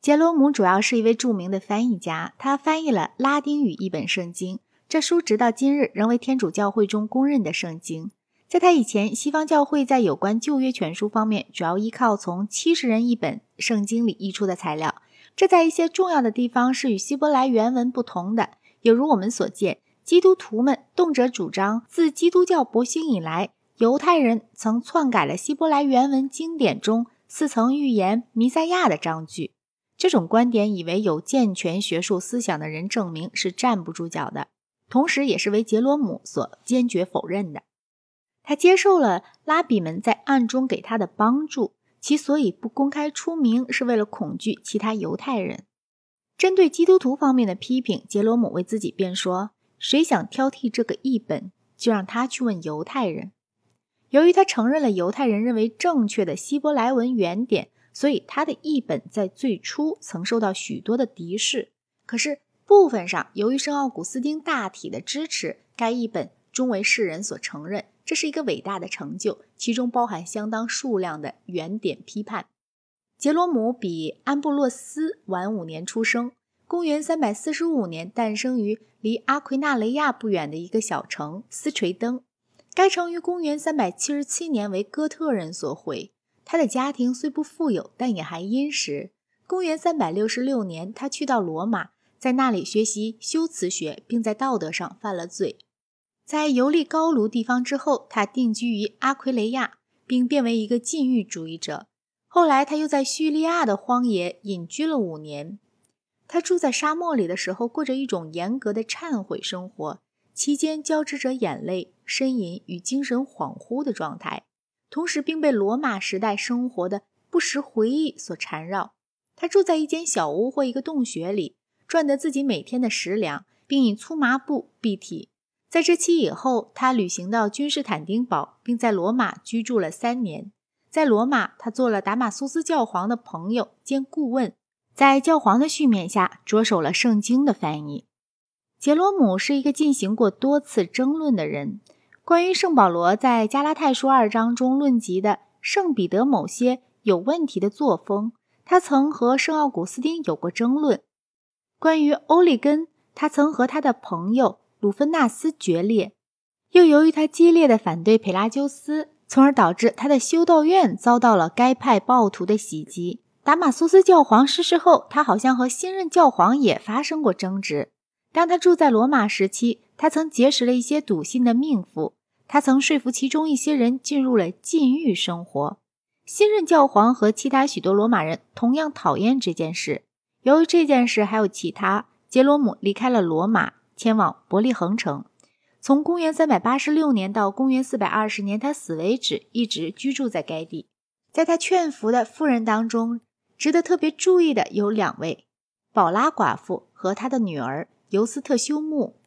杰罗姆主要是一位著名的翻译家，他翻译了拉丁语一本圣经。这书直到今日仍为天主教会中公认的圣经。在他以前，西方教会在有关旧约全书方面主要依靠从七十人一本圣经里译出的材料，这在一些重要的地方是与希伯来原文不同的。有如我们所见，基督徒们动辄主张，自基督教勃兴以来，犹太人曾篡改了希伯来原文经典中似曾预言弥赛亚的章句。这种观点以为有健全学术思想的人证明是站不住脚的，同时也是为杰罗姆所坚决否认的。他接受了拉比们在暗中给他的帮助，其所以不公开出名，是为了恐惧其他犹太人。针对基督徒方面的批评，杰罗姆为自己辩说：“谁想挑剔这个译本，就让他去问犹太人。”由于他承认了犹太人认为正确的希伯来文原点。所以，他的译本在最初曾受到许多的敌视。可是，部分上由于圣奥古斯丁大体的支持，该译本终为世人所承认。这是一个伟大的成就，其中包含相当数量的原点批判。杰罗姆比安布洛斯晚五年出生，公元345年诞生于离阿奎纳雷亚不远的一个小城斯垂登。该城于公元377年为哥特人所毁。他的家庭虽不富有，但也还殷实。公元三百六十六年，他去到罗马，在那里学习修辞学，并在道德上犯了罪。在游历高卢地方之后，他定居于阿奎雷亚，并变为一个禁欲主义者。后来，他又在叙利亚的荒野隐居了五年。他住在沙漠里的时候，过着一种严格的忏悔生活，期间交织着眼泪、呻吟与精神恍惚的状态。同时，并被罗马时代生活的不时回忆所缠绕。他住在一间小屋或一个洞穴里，赚得自己每天的食粮，并以粗麻布蔽体。在这期以后，他旅行到君士坦丁堡，并在罗马居住了三年。在罗马，他做了达马苏斯教皇的朋友兼顾问，在教皇的训勉下，着手了圣经的翻译。杰罗姆是一个进行过多次争论的人。关于圣保罗在加拉太书二章中论及的圣彼得某些有问题的作风，他曾和圣奥古斯丁有过争论。关于欧利根，他曾和他的朋友鲁芬纳斯决裂。又由于他激烈的反对佩拉修斯，从而导致他的修道院遭到了该派暴徒的袭击。达马苏斯教皇逝世后，他好像和新任教皇也发生过争执。当他住在罗马时期，他曾结识了一些笃信的命妇。他曾说服其中一些人进入了禁欲生活。新任教皇和其他许多罗马人同样讨厌这件事。由于这件事，还有其他，杰罗姆离开了罗马，前往伯利恒城。从公元386年到公元420年他死为止，一直居住在该地。在他劝服的妇人当中，值得特别注意的有两位：宝拉寡妇和他的女儿尤斯特修穆。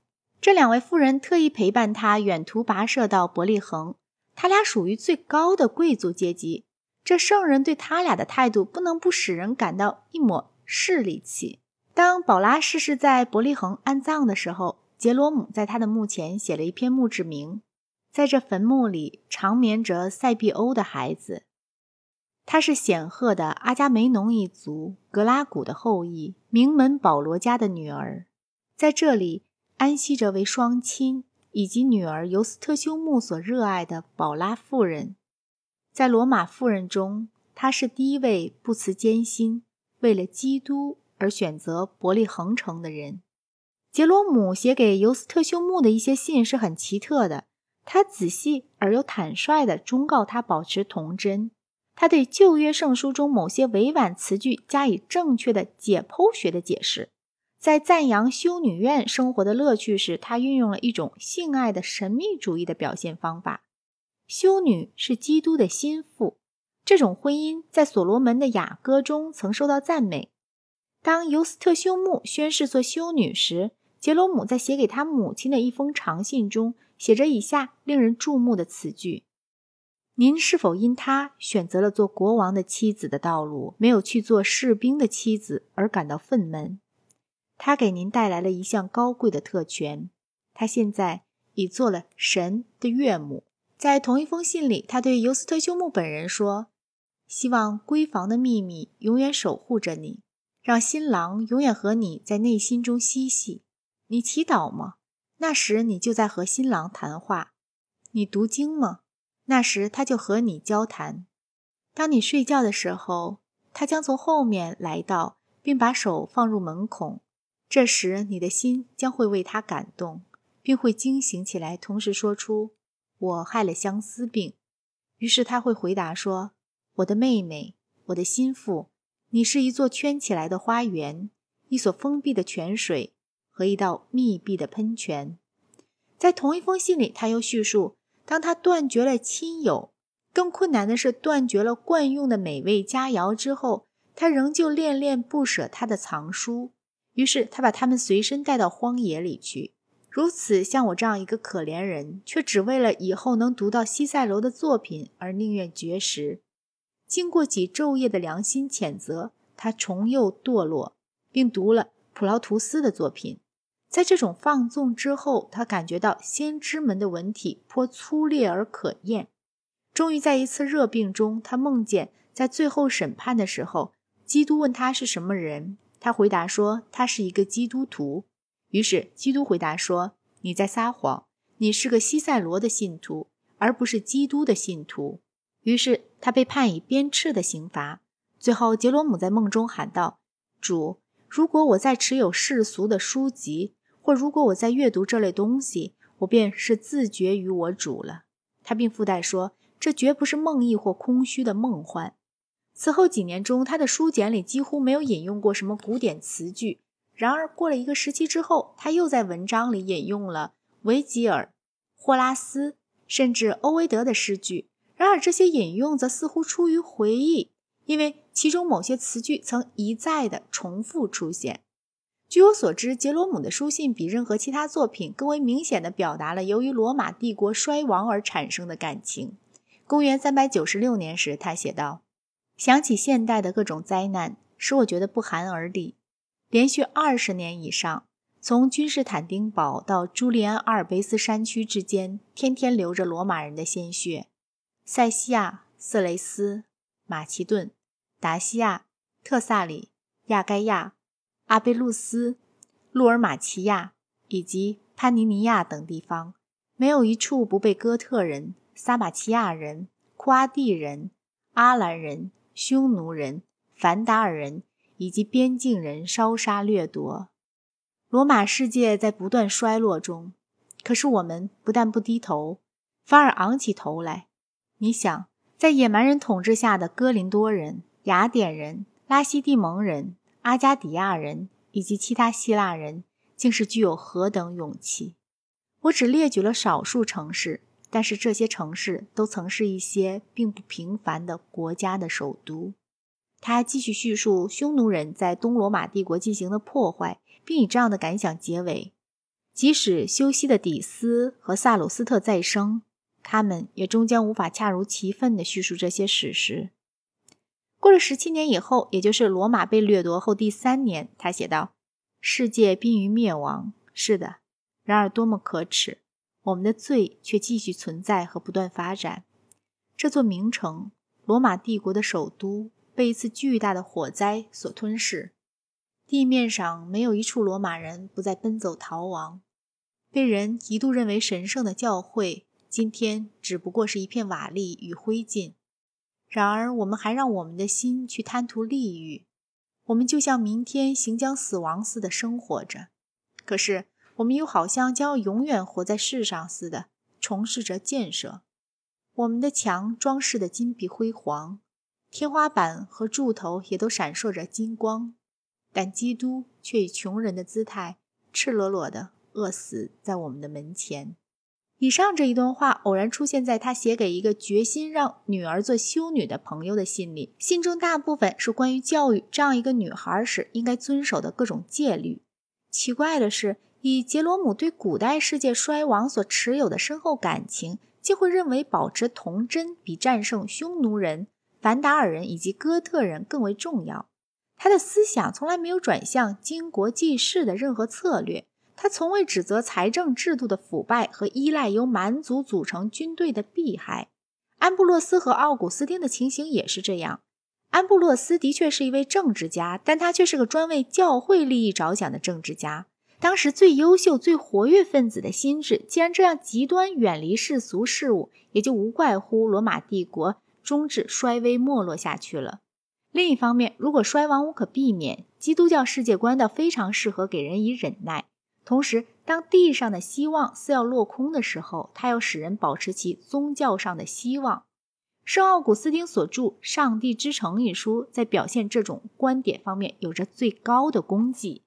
这两位妇人特意陪伴他远途跋涉到伯利恒，他俩属于最高的贵族阶级。这圣人对他俩的态度不能不使人感到一抹势利气。当宝拉逝世在伯利恒安葬的时候，杰罗姆在他的墓前写了一篇墓志铭。在这坟墓里长眠着塞庇欧的孩子，他是显赫的阿伽梅农一族格拉古的后裔，名门保罗家的女儿，在这里。安息着为双亲以及女儿尤斯特修穆所热爱的宝拉夫人，在罗马妇人中，她是第一位不辞艰辛为了基督而选择伯利恒城的人。杰罗姆写给尤斯特修穆的一些信是很奇特的，他仔细而又坦率地忠告他保持童真。他对旧约圣书中某些委婉词句加以正确的解剖学的解释。在赞扬修女院生活的乐趣时，他运用了一种性爱的神秘主义的表现方法。修女是基督的心腹，这种婚姻在所罗门的雅歌中曾受到赞美。当尤斯特修穆宣誓做修女时，杰罗姆在写给他母亲的一封长信中写着以下令人注目的词句：“您是否因他选择了做国王的妻子的道路，没有去做士兵的妻子而感到愤懑？”他给您带来了一项高贵的特权，他现在已做了神的岳母。在同一封信里，他对尤斯特修姆本人说：“希望闺房的秘密永远守护着你。让新郎永远和你在内心中嬉戏。你祈祷吗？那时你就在和新郎谈话。你读经吗？那时他就和你交谈。当你睡觉的时候，他将从后面来到，并把手放入门孔。这时你的心将会为他感动，并会惊醒起来，同时说出：“我害了相思病。”于是他会回答说：“我的妹妹，我的心腹，你是一座圈起来的花园，一所封闭的泉水。”和一道密闭的喷泉，在同一封信里，他又叙述，当他断绝了亲友，更困难的是断绝了惯用的美味佳肴之后，他仍旧恋恋不舍他的藏书。于是他把他们随身带到荒野里去。如此，像我这样一个可怜人，却只为了以后能读到西塞罗的作品而宁愿绝食。经过几昼夜的良心谴责，他重又堕落，并读了普劳图斯的作品。在这种放纵之后，他感觉到先知们的文体颇粗劣而可厌。终于在一次热病中，他梦见在最后审判的时候，基督问他是什么人，他回答说他是一个基督徒。于是基督回答说：“你在撒谎，你是个西塞罗的信徒，而不是基督的信徒。”于是他被判以鞭笞的刑罚。最后，杰罗姆在梦中喊道：“主，如果我在持有世俗的书籍。”或如果我在阅读这类东西，我便是自绝于我主了。他并附带说，这绝不是梦呓或空虚的梦幻。此后几年中，他的书简里几乎没有引用过什么古典词句。然而，过了一个时期之后，他又在文章里引用了维吉尔、霍拉斯，甚至欧维德的诗句。然而，这些引用则似乎出于回忆，因为其中某些词句曾一再的重复出现。据我所知，杰罗姆的书信比任何其他作品更为明显地表达了由于罗马帝国衰亡而产生的感情。公元396年时，他写道：“想起现代的各种灾难，使我觉得不寒而栗。连续二十年以上，从君士坦丁堡到朱利安阿尔卑斯山区之间，天天流着罗马人的鲜血。塞西亚、色雷斯、马其顿、达西亚、特萨里、亚该亚。”阿贝路斯、路尔马奇亚以及潘尼尼亚等地方，没有一处不被哥特人、撒马奇亚人、库阿蒂人、阿兰人、匈奴人、凡达尔人以及边境人烧杀掠夺。罗马世界在不断衰落中，可是我们不但不低头，反而昂起头来。你想，在野蛮人统治下的哥林多人、雅典人、拉西蒂蒙人。阿加迪亚人以及其他希腊人竟是具有何等勇气！我只列举了少数城市，但是这些城市都曾是一些并不平凡的国家的首都。他继续叙述匈奴人在东罗马帝国进行的破坏，并以这样的感想结尾：即使修昔的底斯和萨鲁斯特再生，他们也终将无法恰如其分地叙述这些史实。过了十七年以后，也就是罗马被掠夺后第三年，他写道：“世界濒于灭亡。是的，然而多么可耻！我们的罪却继续存在和不断发展。这座名城，罗马帝国的首都，被一次巨大的火灾所吞噬。地面上没有一处罗马人不再奔走逃亡。被人一度认为神圣的教会，今天只不过是一片瓦砾与灰烬。”然而，我们还让我们的心去贪图利欲，我们就像明天行将死亡似的生活着。可是，我们又好像将要永远活在世上似的，从事着建设。我们的墙装饰的金碧辉煌，天花板和柱头也都闪烁着金光，但基督却以穷人的姿态，赤裸裸地饿死在我们的门前。以上这一段话偶然出现在他写给一个决心让女儿做修女的朋友的信里，信中大部分是关于教育这样一个女孩时应该遵守的各种戒律。奇怪的是，以杰罗姆对古代世界衰亡所持有的深厚感情，竟会认为保持童真比战胜匈奴人、凡达尔人以及哥特人更为重要。他的思想从来没有转向经国济世的任何策略。他从未指责财政制度的腐败和依赖由蛮族组成军队的弊害。安布洛斯和奥古斯丁的情形也是这样。安布洛斯的确是一位政治家，但他却是个专为教会利益着想的政治家。当时最优秀、最活跃分子的心智，既然这样极端远离世俗事物，也就无怪乎罗马帝国终至衰微没落下去了。另一方面，如果衰亡无可避免，基督教世界观倒非常适合给人以忍耐。同时，当地上的希望似要落空的时候，它又使人保持其宗教上的希望。圣奥古斯丁所著《上帝之城》一书，在表现这种观点方面有着最高的功绩。